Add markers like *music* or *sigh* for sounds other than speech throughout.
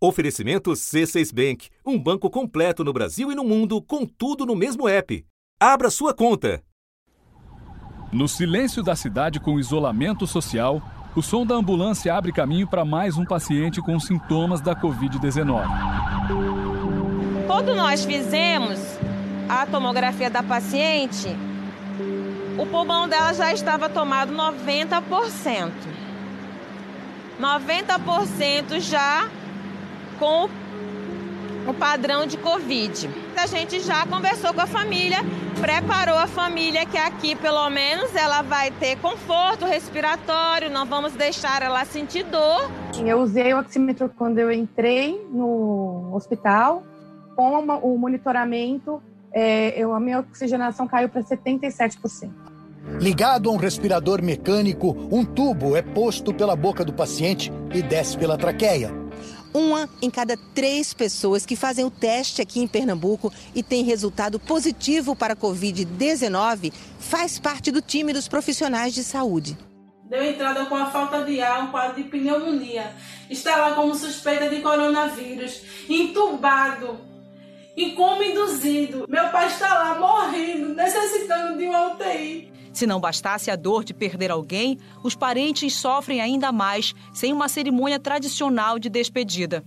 Oferecimento C6 Bank, um banco completo no Brasil e no mundo, com tudo no mesmo app. Abra sua conta. No silêncio da cidade com isolamento social, o som da ambulância abre caminho para mais um paciente com sintomas da Covid-19. Quando nós fizemos a tomografia da paciente, o pulmão dela já estava tomado 90%. 90% já com o padrão de Covid. A gente já conversou com a família, preparou a família que aqui, pelo menos, ela vai ter conforto respiratório, não vamos deixar ela sentir dor. Eu usei o oxímetro quando eu entrei no hospital, com o monitoramento, é, eu, a minha oxigenação caiu para 77%. Ligado a um respirador mecânico, um tubo é posto pela boca do paciente e desce pela traqueia. Uma em cada três pessoas que fazem o teste aqui em Pernambuco e tem resultado positivo para a Covid-19 faz parte do time dos profissionais de saúde. Deu entrada com a falta de ar, um quadro de pneumonia. Está lá como suspeita de coronavírus, entubado e como induzido. Meu pai está lá morrendo, necessitando de uma UTI. Se não bastasse a dor de perder alguém, os parentes sofrem ainda mais sem uma cerimônia tradicional de despedida.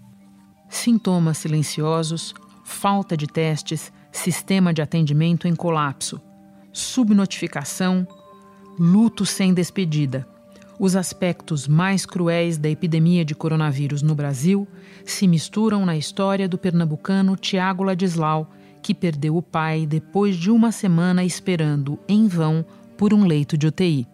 Sintomas silenciosos, falta de testes, sistema de atendimento em colapso, subnotificação, luto sem despedida. Os aspectos mais cruéis da epidemia de coronavírus no Brasil se misturam na história do pernambucano Tiago Ladislau, que perdeu o pai depois de uma semana esperando, em vão, por um leito de UTI.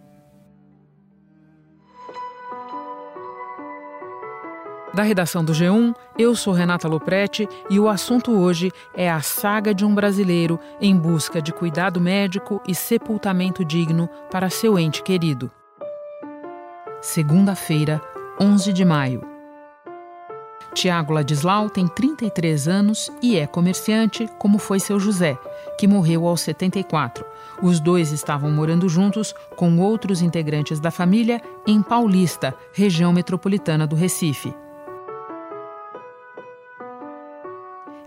Da redação do G1, eu sou Renata Loprete e o assunto hoje é a saga de um brasileiro em busca de cuidado médico e sepultamento digno para seu ente querido. Segunda-feira, 11 de maio. Tiago Ladislau tem 33 anos e é comerciante, como foi seu José, que morreu aos 74. Os dois estavam morando juntos com outros integrantes da família em Paulista, região metropolitana do Recife.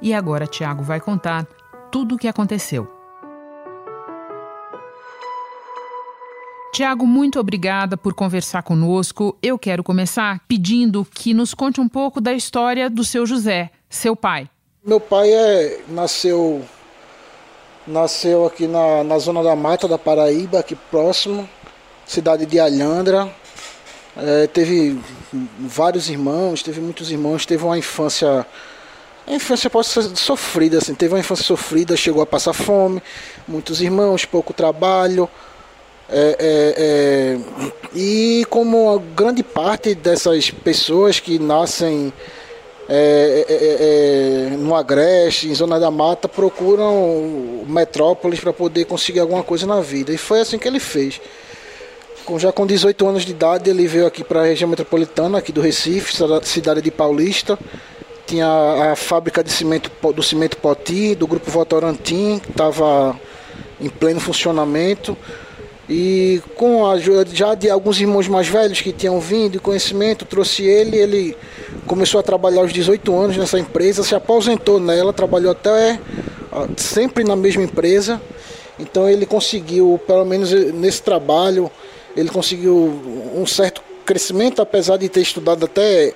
E agora Tiago vai contar tudo o que aconteceu. Tiago, muito obrigada por conversar conosco. Eu quero começar pedindo que nos conte um pouco da história do seu José, seu pai. Meu pai é, nasceu nasceu aqui na, na zona da Mata da Paraíba, aqui próximo, cidade de Alhandra. É, teve vários irmãos, teve muitos irmãos, teve uma infância a infância pode ser sofrida, assim, teve uma infância sofrida, chegou a passar fome, muitos irmãos, pouco trabalho, é, é, é, e como a grande parte dessas pessoas que nascem é, é, é, no Agreste, em Zona da Mata, procuram metrópoles para poder conseguir alguma coisa na vida. E foi assim que ele fez. Com, já com 18 anos de idade, ele veio aqui para a região metropolitana, aqui do Recife, cidade de Paulista. Tinha a fábrica de cimento, do Cimento Poti, do Grupo Votorantim, que estava em pleno funcionamento. E com a ajuda já de alguns irmãos mais velhos que tinham vindo e conhecimento, trouxe ele, ele começou a trabalhar aos 18 anos nessa empresa, se aposentou nela, trabalhou até sempre na mesma empresa. Então ele conseguiu, pelo menos nesse trabalho, ele conseguiu um certo crescimento, apesar de ter estudado até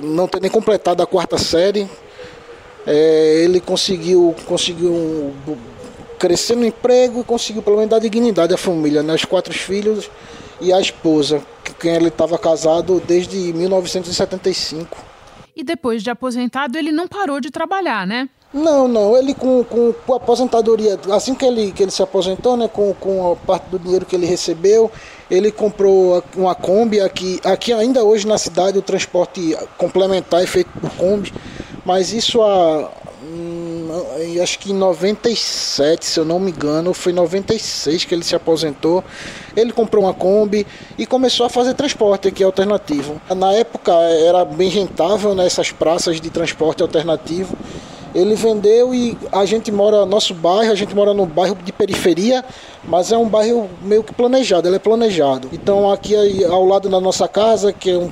não ter nem completado a quarta série. É, ele conseguiu, conseguiu crescer no emprego e conseguiu pelo menos dar dignidade à família, né? os quatro filhos e a esposa, com quem ele estava casado desde 1975. E depois de aposentado, ele não parou de trabalhar, né? Não, não. Ele com, com, com, a aposentadoria, assim que ele, que ele se aposentou, né, com, com a parte do dinheiro que ele recebeu, ele comprou uma Kombi aqui, aqui ainda hoje na cidade o transporte complementar é feito por Kombi, mas isso há acho que em 97, se eu não me engano, foi em 96 que ele se aposentou. Ele comprou uma Kombi e começou a fazer transporte aqui alternativo. Na época era bem rentável nessas né, praças de transporte alternativo. Ele vendeu e a gente mora, nosso bairro, a gente mora num bairro de periferia, mas é um bairro meio que planejado, ele é planejado. Então aqui ao lado da nossa casa, que é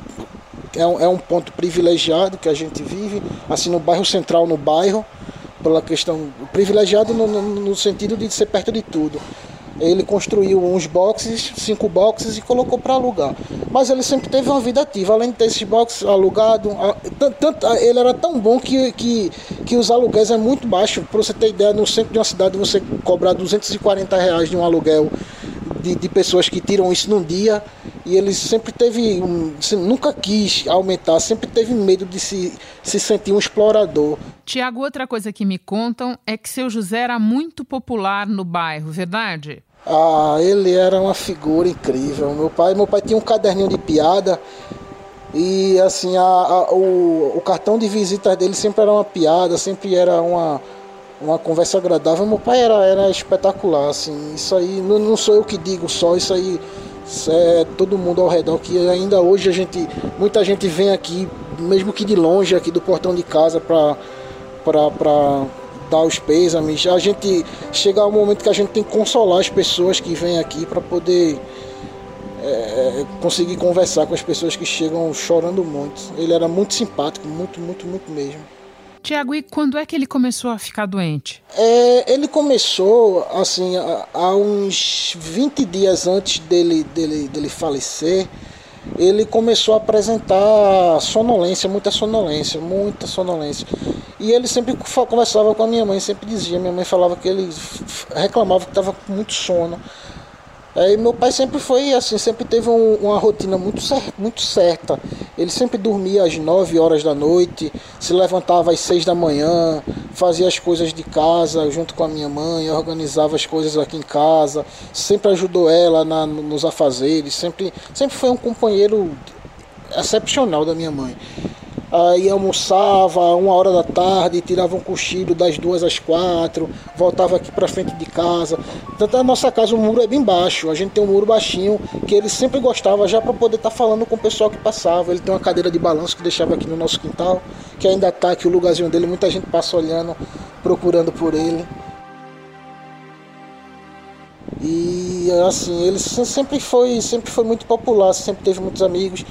é um, é um ponto privilegiado que a gente vive, assim no bairro central, no bairro, pela questão privilegiado no, no, sentido de ser perto de tudo. Ele construiu uns boxes, cinco boxes e colocou para alugar. Mas ele sempre teve uma vida ativa, além de ter esses boxes alugados. Ele era tão bom que, que, que os aluguéis é muito baixo. Para você ter ideia, no centro de uma cidade você cobrar 240 reais de um aluguel de, de pessoas que tiram isso num dia e ele sempre teve, um, nunca quis aumentar, sempre teve medo de se, se sentir um explorador. Tiago, outra coisa que me contam é que seu José era muito popular no bairro, verdade? Ah, ele era uma figura incrível. Meu pai, meu pai tinha um caderninho de piada e assim a, a, o, o cartão de visitas dele sempre era uma piada, sempre era uma uma conversa agradável. Meu pai era, era espetacular, assim. Isso aí não, não sou eu que digo só, isso aí isso é todo mundo ao redor que ainda hoje a gente, muita gente vem aqui, mesmo que de longe, aqui do portão de casa para para dar os pêsames. A gente chega um momento que a gente tem que consolar as pessoas que vêm aqui para poder é, conseguir conversar com as pessoas que chegam chorando muito. Ele era muito simpático, muito, muito, muito mesmo. Tiago, e quando é que ele começou a ficar doente? É, ele começou, assim, há uns 20 dias antes dele, dele, dele falecer, ele começou a apresentar sonolência, muita sonolência, muita sonolência. E ele sempre conversava com a minha mãe, sempre dizia, minha mãe falava que ele reclamava que estava com muito sono. Aí meu pai sempre foi assim, sempre teve um, uma rotina muito, cer muito certa. Ele sempre dormia às 9 horas da noite, se levantava às 6 da manhã, fazia as coisas de casa junto com a minha mãe, organizava as coisas aqui em casa, sempre ajudou ela na, nos afazeres, sempre, sempre foi um companheiro excepcional da minha mãe. Aí almoçava uma hora da tarde, tirava um cochilo das duas às quatro, voltava aqui para frente de casa. Tanto a nossa casa o muro é bem baixo, a gente tem um muro baixinho que ele sempre gostava já para poder estar tá falando com o pessoal que passava. Ele tem uma cadeira de balanço que deixava aqui no nosso quintal, que ainda está aqui o lugarzinho dele, muita gente passa olhando, procurando por ele. E assim, ele sempre foi, sempre foi muito popular, sempre teve muitos amigos.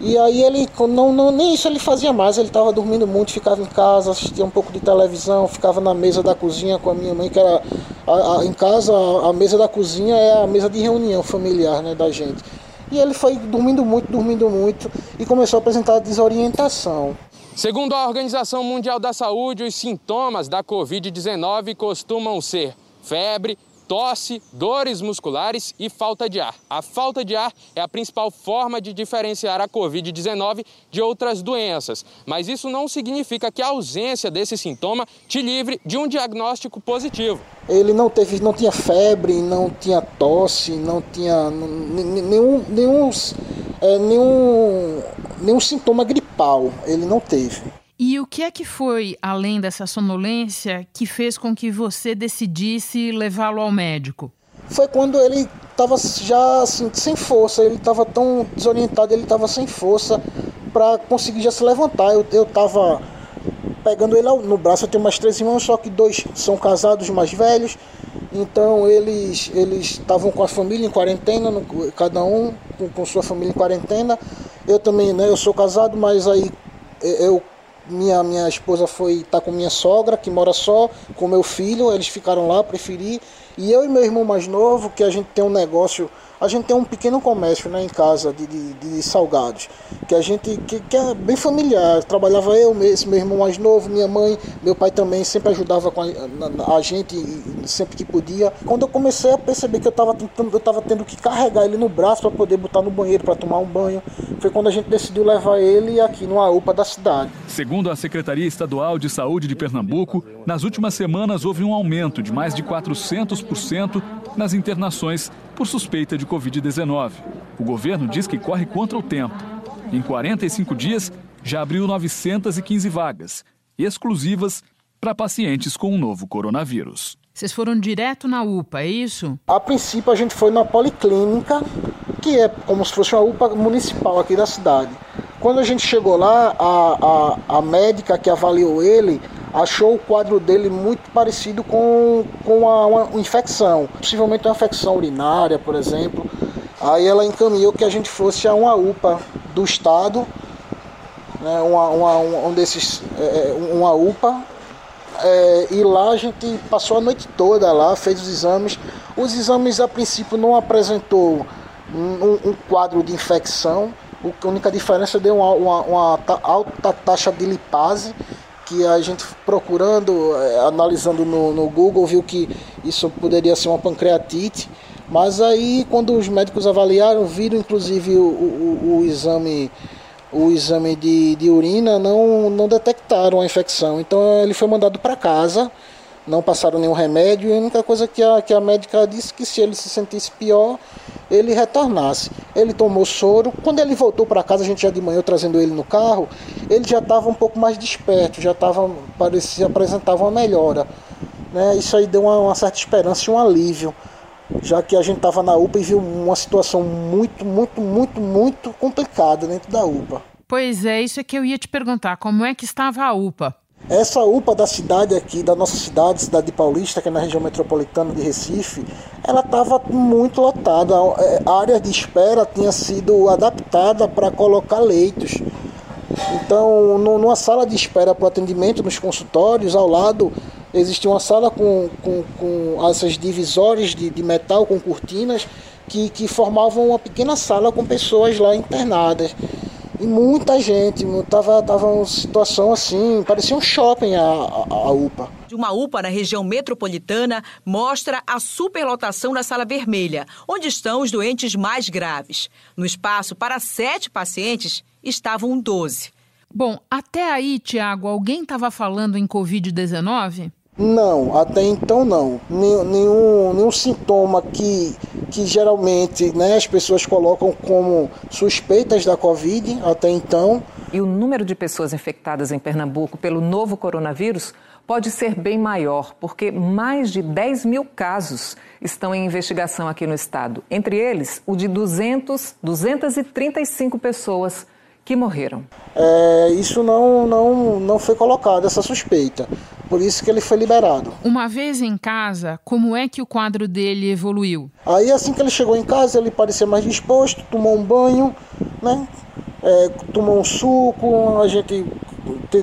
E aí ele, não, não, nem isso ele fazia mais, ele estava dormindo muito, ficava em casa, assistia um pouco de televisão, ficava na mesa da cozinha com a minha mãe, que era a, a, em casa a, a, mesa da cozinha é a mesa de reunião familiar né, da gente. E ele foi dormindo muito, dormindo muito e começou a apresentar desorientação. Segundo a Organização Mundial da Saúde, os sintomas da Covid-19 costumam ser febre, tosse, dores musculares e falta de ar. A falta de ar é a principal forma de diferenciar a Covid-19 de outras doenças, mas isso não significa que a ausência desse sintoma te livre de um diagnóstico positivo. Ele não teve, não tinha febre, não tinha tosse, não tinha nenhum, nenhum, é, nenhum, nenhum sintoma gripal. Ele não teve. E o que é que foi, além dessa sonolência, que fez com que você decidisse levá-lo ao médico? Foi quando ele estava já assim, sem força, ele estava tão desorientado, ele estava sem força para conseguir já se levantar. Eu estava pegando ele no braço, eu tenho mais três irmãos, só que dois são casados mais velhos, então eles eles estavam com a família em quarentena, cada um com, com sua família em quarentena. Eu também, né, eu sou casado, mas aí eu minha, minha esposa foi tá com minha sogra, que mora só, com meu filho, eles ficaram lá, preferi. E eu e meu irmão mais novo, que a gente tem um negócio a gente tem um pequeno comércio né, em casa de, de, de salgados, que a gente que, que, é bem familiar. Trabalhava eu, esse meu irmão mais novo, minha mãe, meu pai também sempre ajudava a, a gente sempre que podia. Quando eu comecei a perceber que eu estava eu estava tendo que carregar ele no braço para poder botar no banheiro para tomar um banho, foi quando a gente decidiu levar ele aqui numa UPA da cidade. Segundo a Secretaria Estadual de Saúde de Pernambuco, nas últimas semanas houve um aumento de mais de 400% nas internações por suspeita de Covid-19. O governo diz que corre contra o tempo. Em 45 dias, já abriu 915 vagas, exclusivas para pacientes com o novo coronavírus. Vocês foram direto na UPA, é isso? A princípio, a gente foi na Policlínica, que é como se fosse uma UPA municipal aqui da cidade. Quando a gente chegou lá, a, a, a médica que avaliou ele achou o quadro dele muito parecido com, com uma, uma infecção, possivelmente uma infecção urinária, por exemplo. Aí ela encaminhou que a gente fosse a uma UPA do estado né, uma, uma, um desses, é, uma UPA, é, e lá a gente passou a noite toda lá, fez os exames. Os exames a princípio não apresentou um, um quadro de infecção, a única diferença deu uma, uma, uma alta taxa de lipase, que a gente procurando, é, analisando no, no Google, viu que isso poderia ser uma pancreatite. Mas aí, quando os médicos avaliaram, viram inclusive o, o, o exame o exame de, de urina não, não detectaram a infecção. Então ele foi mandado para casa, não passaram nenhum remédio. E a única coisa que a, que a médica disse que se ele se sentisse pior, ele retornasse. Ele tomou soro. Quando ele voltou para casa, a gente já de manhã trazendo ele no carro, ele já estava um pouco mais desperto, já estava parecia apresentava uma melhora. Né? Isso aí deu uma, uma certa esperança e um alívio já que a gente estava na UPA e viu uma situação muito, muito, muito, muito complicada dentro da UPA. Pois é, isso é que eu ia te perguntar, como é que estava a UPA? Essa UPA da cidade aqui, da nossa cidade, cidade de Paulista, que é na região metropolitana de Recife, ela estava muito lotada. É, a área de espera tinha sido adaptada para colocar leitos. Então, numa sala de espera para atendimento nos consultórios, ao lado existia uma sala com, com, com essas divisórias de, de metal com cortinas que, que formavam uma pequena sala com pessoas lá internadas. E muita gente, tava, tava uma situação assim, parecia um shopping a, a, a UPA. De uma UPA na região metropolitana mostra a superlotação da sala vermelha, onde estão os doentes mais graves. No espaço para sete pacientes estavam 12. Bom, até aí, Tiago, alguém estava falando em Covid-19? Não, até então não. Nenhum, nenhum sintoma que, que geralmente né, as pessoas colocam como suspeitas da Covid até então. E o número de pessoas infectadas em Pernambuco pelo novo coronavírus pode ser bem maior, porque mais de 10 mil casos estão em investigação aqui no estado. Entre eles, o de 200, 235 pessoas que morreram. É, isso não, não, não foi colocado, essa suspeita. Por isso que ele foi liberado. Uma vez em casa, como é que o quadro dele evoluiu? Aí assim que ele chegou em casa, ele parecia mais disposto, tomou um banho, né? É, tomou um suco, a gente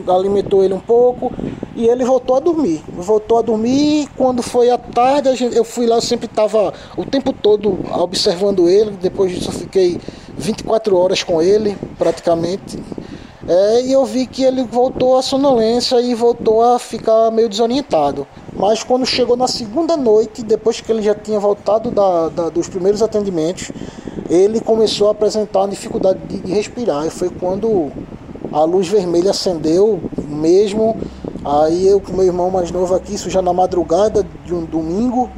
alimentou ele um pouco e ele voltou a dormir. Voltou a dormir quando foi à tarde, gente, eu fui lá, eu sempre estava o tempo todo observando ele. Depois disso eu fiquei 24 horas com ele, praticamente. É, e eu vi que ele voltou à sonolência e voltou a ficar meio desorientado. Mas quando chegou na segunda noite, depois que ele já tinha voltado da, da, dos primeiros atendimentos, ele começou a apresentar uma dificuldade de, de respirar. E foi quando a luz vermelha acendeu mesmo. Aí eu com meu irmão mais novo aqui, isso já na madrugada de um domingo,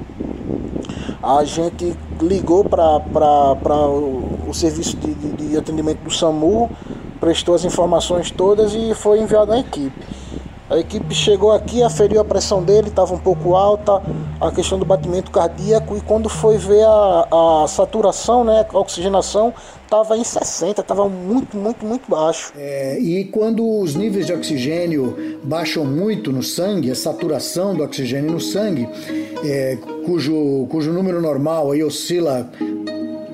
a gente ligou para o, o serviço de, de, de atendimento do SAMU prestou as informações todas e foi enviado à equipe. A equipe chegou aqui, aferiu a pressão dele, estava um pouco alta, a questão do batimento cardíaco, e quando foi ver a, a saturação, né, a oxigenação, estava em 60, estava muito, muito, muito baixo. É, e quando os níveis de oxigênio baixam muito no sangue, a saturação do oxigênio no sangue, é, cujo, cujo número normal aí oscila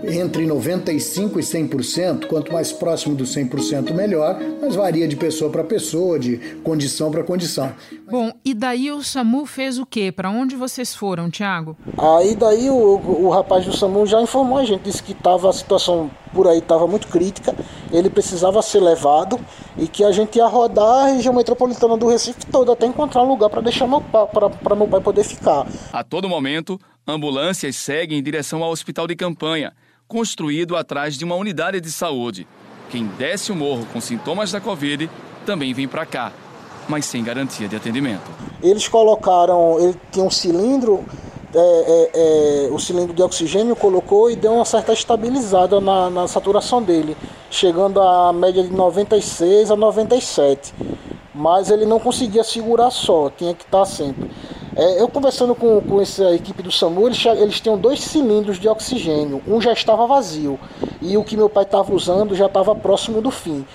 entre 95% e 100%, quanto mais próximo do 100% melhor, mas varia de pessoa para pessoa, de condição para condição. Bom, e daí o SAMU fez o quê? Para onde vocês foram, Tiago? Aí daí o, o rapaz do SAMU já informou a gente, disse que tava, a situação por aí estava muito crítica, ele precisava ser levado e que a gente ia rodar a região metropolitana do Recife toda até encontrar um lugar para deixar meu pai, para meu pai poder ficar. A todo momento, ambulâncias seguem em direção ao hospital de campanha construído atrás de uma unidade de saúde. Quem desce o morro com sintomas da Covid também vem para cá, mas sem garantia de atendimento. Eles colocaram, ele tinha um cilindro, é, é, é, o cilindro de oxigênio colocou e deu uma certa estabilizada na, na saturação dele, chegando a média de 96 a 97. Mas ele não conseguia segurar só, tinha que estar sempre. É, eu conversando com, com essa equipe do SAMU, eles, eles tinham dois cilindros de oxigênio, um já estava vazio e o que meu pai estava usando já estava próximo do fim.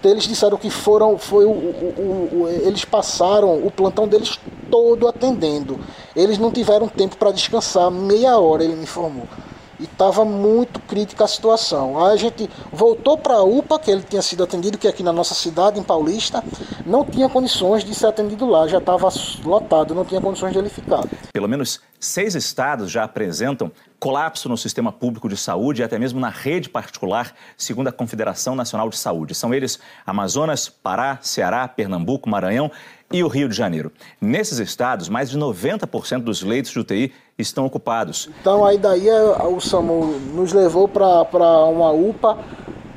Então eles disseram que foram, foi o, o, o, eles passaram o plantão deles todo atendendo. Eles não tiveram tempo para descansar, meia hora ele me informou. E estava muito crítica a situação. Aí a gente voltou para a UPA, que ele tinha sido atendido, que é aqui na nossa cidade, em Paulista, não tinha condições de ser atendido lá, já estava lotado, não tinha condições de ele ficar. Pelo menos seis estados já apresentam colapso no sistema público de saúde e até mesmo na rede particular, segundo a Confederação Nacional de Saúde. São eles Amazonas, Pará, Ceará, Pernambuco, Maranhão e o Rio de Janeiro. Nesses estados, mais de 90% dos leitos de UTI estão ocupados. Então aí daí é, o SAMU nos levou para uma UPA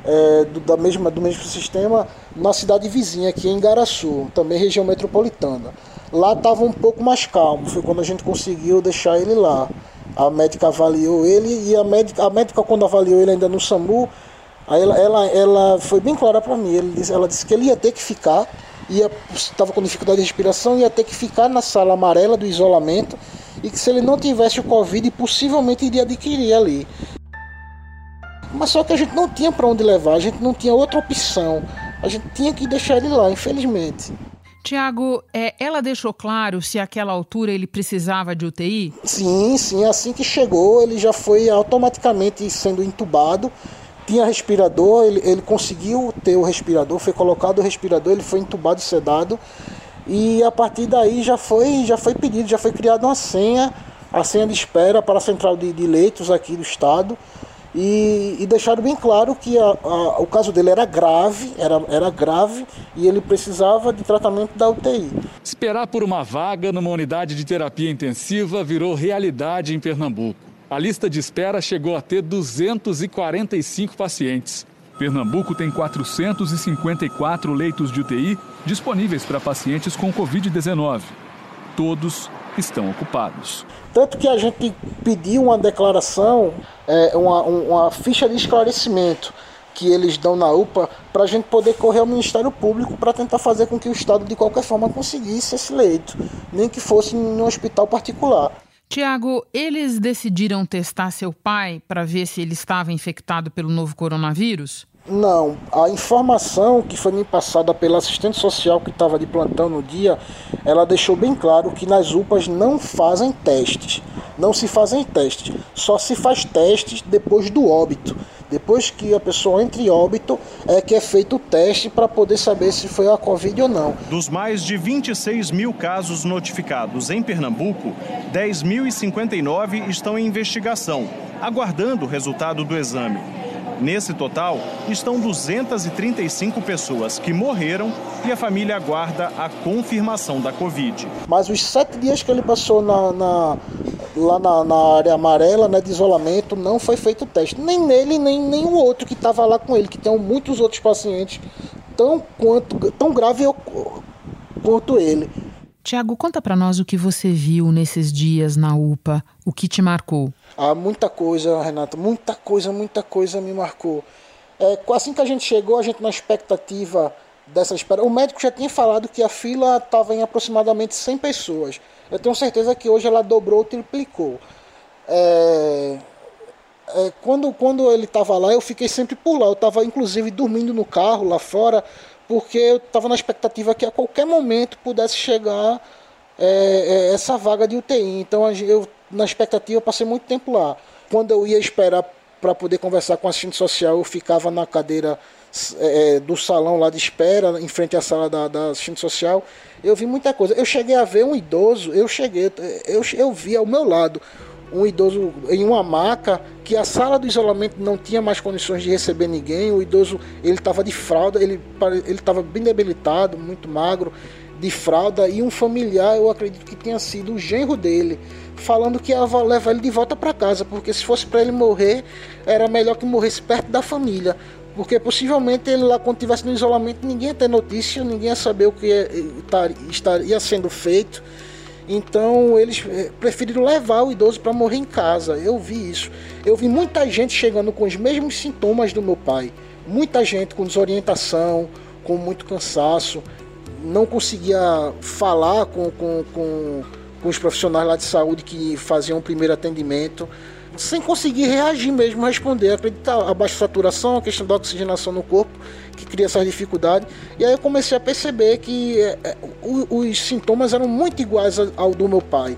é, do, da mesma, do mesmo sistema na cidade vizinha, aqui em Garaçu, também região metropolitana. Lá estava um pouco mais calmo, foi quando a gente conseguiu deixar ele lá. A médica avaliou ele e a médica, a médica quando avaliou ele ainda no SAMU, aí ela, ela, ela foi bem clara para mim. ela disse que ele ia ter que ficar, estava com dificuldade de respiração, ia ter que ficar na sala amarela do isolamento e que se ele não tivesse o Covid, possivelmente iria adquirir ali. Mas só que a gente não tinha para onde levar, a gente não tinha outra opção. A gente tinha que deixar ele lá, infelizmente. Tiago, é, ela deixou claro se àquela altura ele precisava de UTI? Sim, sim. Assim que chegou, ele já foi automaticamente sendo entubado. Tinha respirador, ele, ele conseguiu ter o respirador, foi colocado o respirador, ele foi entubado e sedado. E a partir daí já foi, já foi pedido, já foi criada uma senha, a senha de espera para a central de, de leitos aqui do estado e, e deixaram bem claro que a, a, o caso dele era grave, era, era grave e ele precisava de tratamento da UTI. Esperar por uma vaga numa unidade de terapia intensiva virou realidade em Pernambuco. A lista de espera chegou a ter 245 pacientes. Pernambuco tem 454 leitos de UTI disponíveis para pacientes com Covid-19. Todos estão ocupados. Tanto que a gente pediu uma declaração, é, uma, uma ficha de esclarecimento que eles dão na UPA para a gente poder correr ao Ministério Público para tentar fazer com que o Estado de qualquer forma conseguisse esse leito, nem que fosse em um hospital particular. Tiago, eles decidiram testar seu pai para ver se ele estava infectado pelo novo coronavírus? Não, a informação que foi me passada pela assistente social que estava de plantão no dia, ela deixou bem claro que nas UPAs não fazem testes. Não se fazem testes, só se faz testes depois do óbito. Depois que a pessoa entra em óbito, é que é feito o teste para poder saber se foi a Covid ou não. Dos mais de 26 mil casos notificados em Pernambuco, 10.059 estão em investigação, aguardando o resultado do exame. Nesse total, estão 235 pessoas que morreram e a família aguarda a confirmação da Covid. Mas os sete dias que ele passou na, na lá na, na, área amarela né, de isolamento, não foi feito teste. Nem nele, nem nenhum outro que estava lá com ele, que tem muitos outros pacientes tão, quanto, tão grave quanto ele. Tiago, conta para nós o que você viu nesses dias na UPA, o que te marcou. Ah, muita coisa, Renata, muita coisa, muita coisa me marcou. É, assim que a gente chegou, a gente na expectativa dessa espera. O médico já tinha falado que a fila estava em aproximadamente 100 pessoas. Eu tenho certeza que hoje ela dobrou, triplicou. É, é, quando, quando ele estava lá, eu fiquei sempre por lá. Eu estava inclusive dormindo no carro lá fora, porque eu estava na expectativa que a qualquer momento pudesse chegar é, é essa vaga de UTI. Então eu, na expectativa, passei muito tempo lá. Quando eu ia esperar para poder conversar com a assistente social, eu ficava na cadeira é, do salão lá de espera, em frente à sala da, da assistente social. Eu vi muita coisa. Eu cheguei a ver um idoso, eu cheguei, eu, eu vi ao meu lado um idoso em uma maca que a sala do isolamento não tinha mais condições de receber ninguém. O idoso ele estava de fralda, ele estava bem debilitado, muito magro, de fralda e um familiar, eu acredito que tenha sido o genro dele, falando que ia levar ele de volta para casa, porque se fosse para ele morrer, era melhor que morresse perto da família. Porque possivelmente ele lá, quando estivesse no isolamento, ninguém ia ter notícia, ninguém ia saber o que ia, estaria sendo feito. Então eles eh, preferiram levar o idoso para morrer em casa. Eu vi isso. Eu vi muita gente chegando com os mesmos sintomas do meu pai. Muita gente com desorientação, com muito cansaço, não conseguia falar com, com, com, com os profissionais lá de saúde que faziam o primeiro atendimento sem conseguir reagir mesmo, responder. Acreditar a baixa saturação, a questão da oxigenação no corpo, que cria essas dificuldades. E aí eu comecei a perceber que é, é os, os sintomas eram muito iguais ao do meu pai.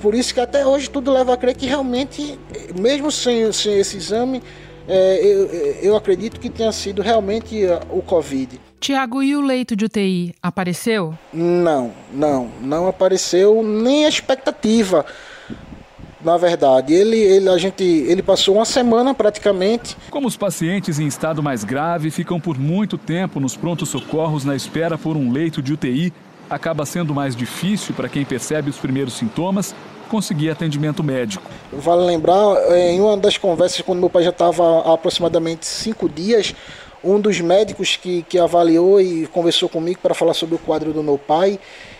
Por isso que até hoje tudo leva a crer que realmente, mesmo sem, sem esse exame, é, eu, eu acredito que tenha sido realmente o Covid. Tiago, e o leito de UTI apareceu? Não, não, não apareceu nem a expectativa. Na verdade, ele, ele, a gente, ele passou uma semana praticamente. Como os pacientes em estado mais grave ficam por muito tempo nos prontos socorros na espera por um leito de UTI, acaba sendo mais difícil para quem percebe os primeiros sintomas conseguir atendimento médico. Vale lembrar, é, em uma das conversas, quando meu pai já estava há aproximadamente cinco dias, um dos médicos que, que avaliou e conversou comigo para falar sobre o quadro do meu pai,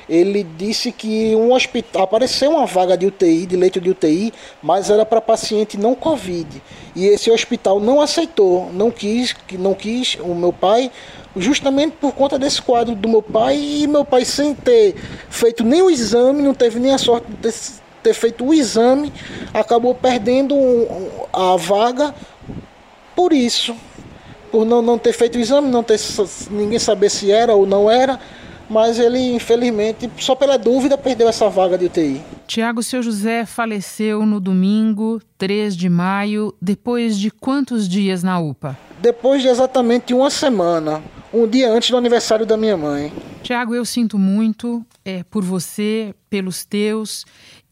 ele disse que um hospital apareceu uma vaga de UTI, de leito de UTI, mas era para paciente não Covid. E esse hospital não aceitou, não quis, não quis o meu pai, justamente por conta desse quadro do meu pai e meu pai sem ter feito nem o exame, não teve nem a sorte de ter, ter feito o exame, acabou perdendo a vaga por isso, por não, não ter feito o exame, não ter ninguém saber se era ou não era mas ele, infelizmente, só pela dúvida, perdeu essa vaga de UTI. Tiago, seu José faleceu no domingo, 3 de maio, depois de quantos dias na UPA? Depois de exatamente uma semana, um dia antes do aniversário da minha mãe. Tiago, eu sinto muito é, por você, pelos teus,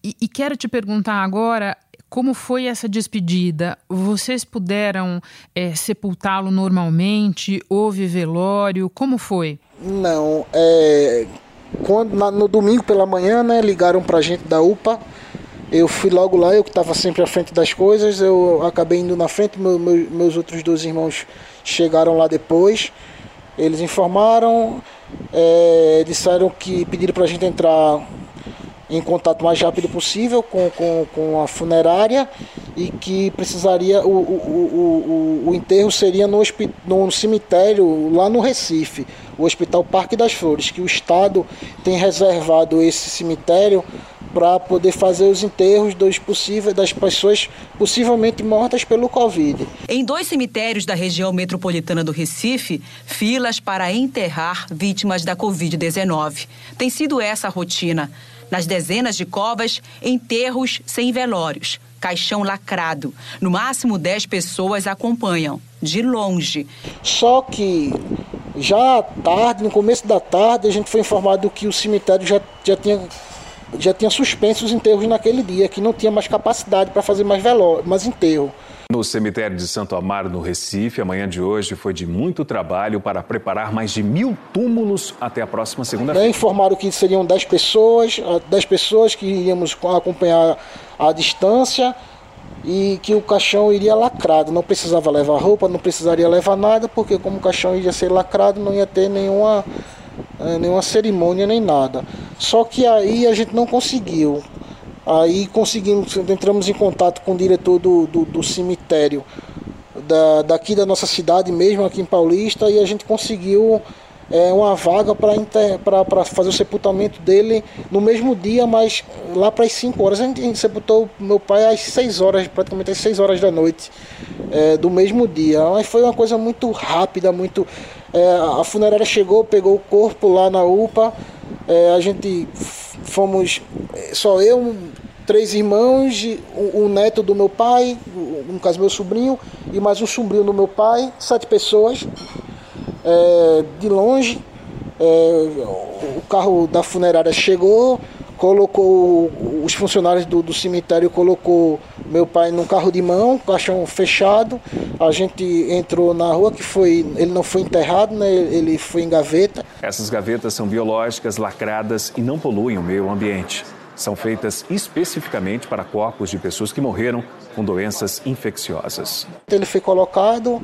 e, e quero te perguntar agora como foi essa despedida? Vocês puderam é, sepultá-lo normalmente? Houve velório? Como foi? Não, é, quando, na, no domingo pela manhã, né, ligaram pra gente da UPA. Eu fui logo lá, eu que estava sempre à frente das coisas, eu acabei indo na frente, meu, meu, meus outros dois irmãos chegaram lá depois. Eles informaram, é, disseram que pediram para a gente entrar em contato mais rápido possível com, com, com a funerária e que precisaria o, o, o, o enterro seria no, no cemitério lá no Recife, o Hospital Parque das Flores, que o Estado tem reservado esse cemitério para poder fazer os enterros dos possíveis, das pessoas possivelmente mortas pelo Covid. Em dois cemitérios da região metropolitana do Recife, filas para enterrar vítimas da Covid-19. Tem sido essa a rotina. Nas dezenas de covas, enterros sem velórios, caixão lacrado. No máximo 10 pessoas acompanham, de longe. Só que já à tarde, no começo da tarde, a gente foi informado que o cemitério já, já tinha já tinha suspenso os enterros naquele dia, que não tinha mais capacidade para fazer mais velório, mais enterro. No cemitério de Santo Amaro, no Recife, a manhã de hoje foi de muito trabalho para preparar mais de mil túmulos até a próxima segunda-feira. Informaram que seriam 10 pessoas, 10 pessoas que iríamos acompanhar a distância e que o caixão iria lacrado. Não precisava levar roupa, não precisaria levar nada, porque como o caixão iria ser lacrado, não ia ter nenhuma, eh, nenhuma cerimônia nem nada. Só que aí a gente não conseguiu. Aí conseguimos, entramos em contato com o diretor do, do, do cemitério da, daqui da nossa cidade mesmo, aqui em Paulista, e a gente conseguiu é, uma vaga para fazer o sepultamento dele no mesmo dia, mas lá para as 5 horas. A gente sepultou meu pai às 6 horas, praticamente às 6 horas da noite é, do mesmo dia. Mas foi uma coisa muito rápida, muito. É, a funerária chegou, pegou o corpo lá na UPA, é, a gente fomos só eu, três irmãos, um, um, neto do meu pai, no caso meu sobrinho, e mais um sobrinho do meu pai, sete pessoas. É, de longe, é, o carro da funerária chegou, colocou os funcionários do, do, cemitério colocou meu pai num carro de mão, caixão fechado. A gente entrou na rua que foi, ele não foi enterrado, né? Ele foi em gaveta. Essas gavetas são biológicas, lacradas e não poluem o meio ambiente. São feitas especificamente para corpos de pessoas que morreram com doenças infecciosas. Ele foi colocado,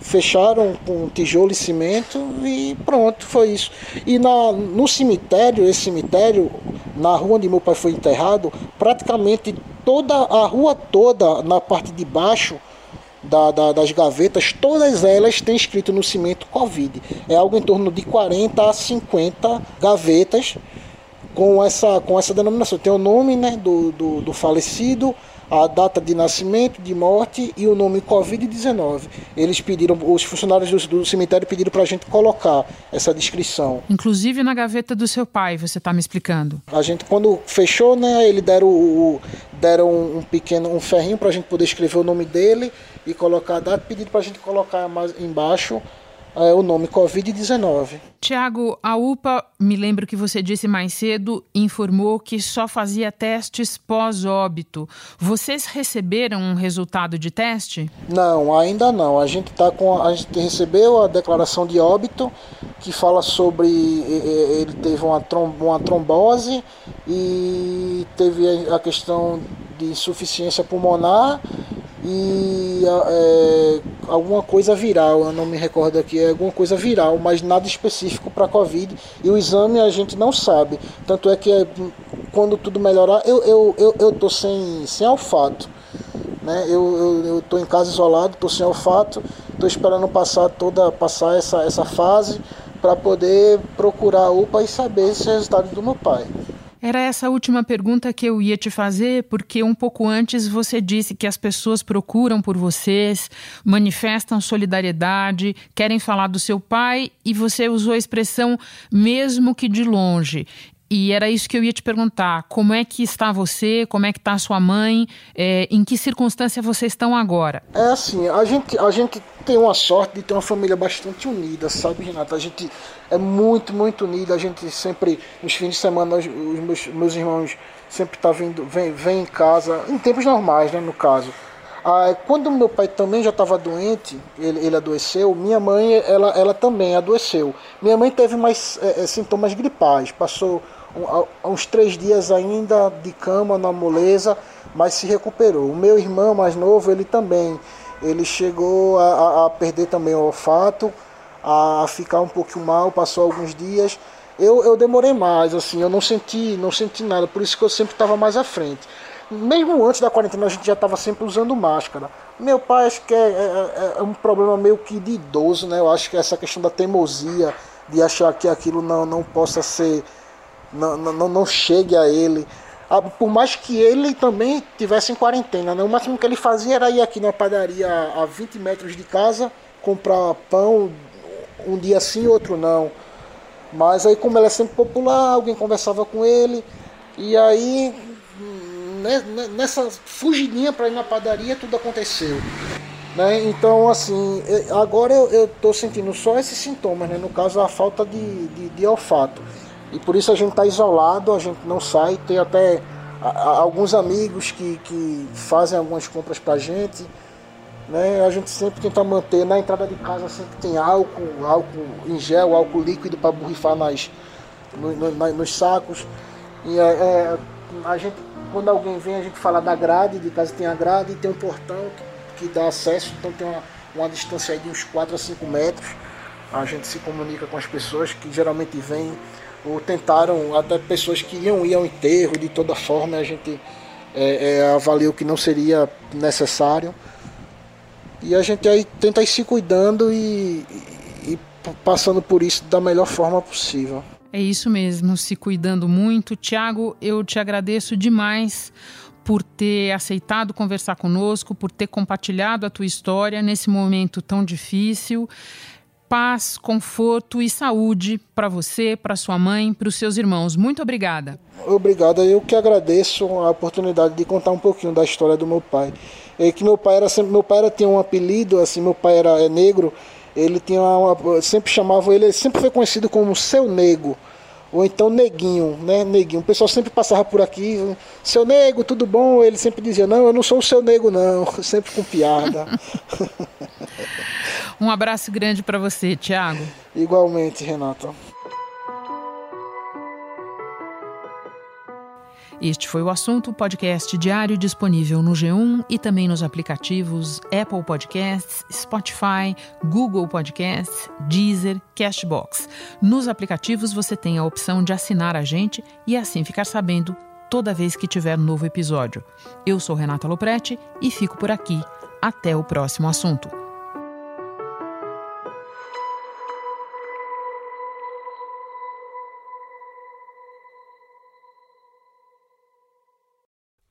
fecharam com tijolo e cimento e pronto, foi isso. E na, no cemitério, esse cemitério, na rua onde meu pai foi enterrado, praticamente toda a rua toda, na parte de baixo, da, da, das gavetas, todas elas têm escrito no cimento Covid. É algo em torno de 40 a 50 gavetas com essa, com essa denominação. Tem o nome né, do, do, do falecido, a data de nascimento, de morte e o nome Covid-19. Eles pediram, os funcionários do, do cemitério pediram para a gente colocar essa descrição. Inclusive na gaveta do seu pai, você está me explicando. A gente, quando fechou, né, eles deram, o, deram um pequeno um ferrinho para a gente poder escrever o nome dele e colocar a data, pediram para a gente colocar mais embaixo é, o nome Covid-19. Tiago, a UPA, me lembro que você disse mais cedo, informou que só fazia testes pós-óbito. Vocês receberam um resultado de teste? Não, ainda não. A gente tá com a gente recebeu a declaração de óbito que fala sobre ele teve uma, uma trombose e teve a questão de insuficiência pulmonar e é, alguma coisa viral, eu não me recordo aqui, é alguma coisa viral, mas nada específico para Covid. E o exame a gente não sabe. Tanto é que é, quando tudo melhorar, eu, eu, eu, eu tô sem, sem olfato. Né? Eu, eu, eu tô em casa isolado, tô sem olfato, tô esperando passar toda passar essa, essa fase para poder procurar a UPA e saber esse resultado do meu pai. Era essa última pergunta que eu ia te fazer, porque um pouco antes você disse que as pessoas procuram por vocês, manifestam solidariedade, querem falar do seu pai e você usou a expressão mesmo que de longe. E era isso que eu ia te perguntar. Como é que está você? Como é que está sua mãe? É, em que circunstância vocês estão agora? É assim, a gente, a gente tem uma sorte de ter uma família bastante unida, sabe, Renata? A gente é muito, muito unida. A gente sempre, nos fins de semana, os meus, meus irmãos sempre tá vindo, vem, vem em casa, em tempos normais, né, no caso. Ah, quando meu pai também já estava doente, ele, ele, adoeceu, minha mãe ela, ela também adoeceu. Minha mãe teve mais é, sintomas gripais, passou uns três dias ainda de cama na moleza, mas se recuperou. O meu irmão mais novo, ele também, ele chegou a, a perder também o olfato, a ficar um pouco mal, passou alguns dias. Eu, eu demorei mais, assim, eu não senti, não senti nada, por isso que eu sempre estava mais à frente. Mesmo antes da quarentena a gente já estava sempre usando máscara. Meu pai acho que é, é, é, um problema meio que de idoso, né? Eu acho que essa questão da teimosia, de achar que aquilo não, não possa ser não, não, não chegue a ele. Ah, por mais que ele também tivesse em quarentena, né? o máximo que ele fazia era ir aqui na padaria a 20 metros de casa, comprar pão um dia sim, outro não. Mas aí como ele é sempre popular, alguém conversava com ele, e aí nessa fugidinha para ir na padaria tudo aconteceu. Né? Então assim, agora eu estou sentindo só esses sintomas, né? no caso a falta de, de, de olfato. E por isso a gente está isolado, a gente não sai. Tem até alguns amigos que, que fazem algumas compras para a gente. Né? A gente sempre tenta manter na entrada de casa sempre tem álcool, álcool em gel, álcool líquido para borrifar nas, no, no, nos sacos. E é, é, a gente, quando alguém vem, a gente fala da grade, de casa tem a grade tem um portão que, que dá acesso, então tem uma, uma distância de uns 4 a 5 metros. A gente se comunica com as pessoas que geralmente vêm ou tentaram, até pessoas que iam ir ao enterro de toda forma, a gente é, é, avaliou que não seria necessário. E a gente aí tenta ir se cuidando e, e, e passando por isso da melhor forma possível. É isso mesmo, se cuidando muito. Tiago, eu te agradeço demais por ter aceitado conversar conosco, por ter compartilhado a tua história nesse momento tão difícil paz, conforto e saúde para você, para sua mãe, para os seus irmãos. Muito obrigada. Obrigado. Eu que agradeço a oportunidade de contar um pouquinho da história do meu pai. É que meu pai era meu pai era, tinha um apelido, assim, meu pai era é negro. Ele tinha uma, sempre chamava ele, ele sempre foi conhecido como seu nego ou então neguinho, né? Neguinho. O pessoal sempre passava por aqui, seu nego, tudo bom? Ele sempre dizia, não, eu não sou o seu nego, não. *laughs* Sempre com piada. *laughs* um abraço grande para você, Tiago. Igualmente, Renata. Este foi o assunto, podcast diário disponível no G1 e também nos aplicativos Apple Podcasts, Spotify, Google Podcasts, Deezer, Cashbox. Nos aplicativos você tem a opção de assinar a gente e assim ficar sabendo toda vez que tiver um novo episódio. Eu sou Renata Loprete e fico por aqui. Até o próximo assunto.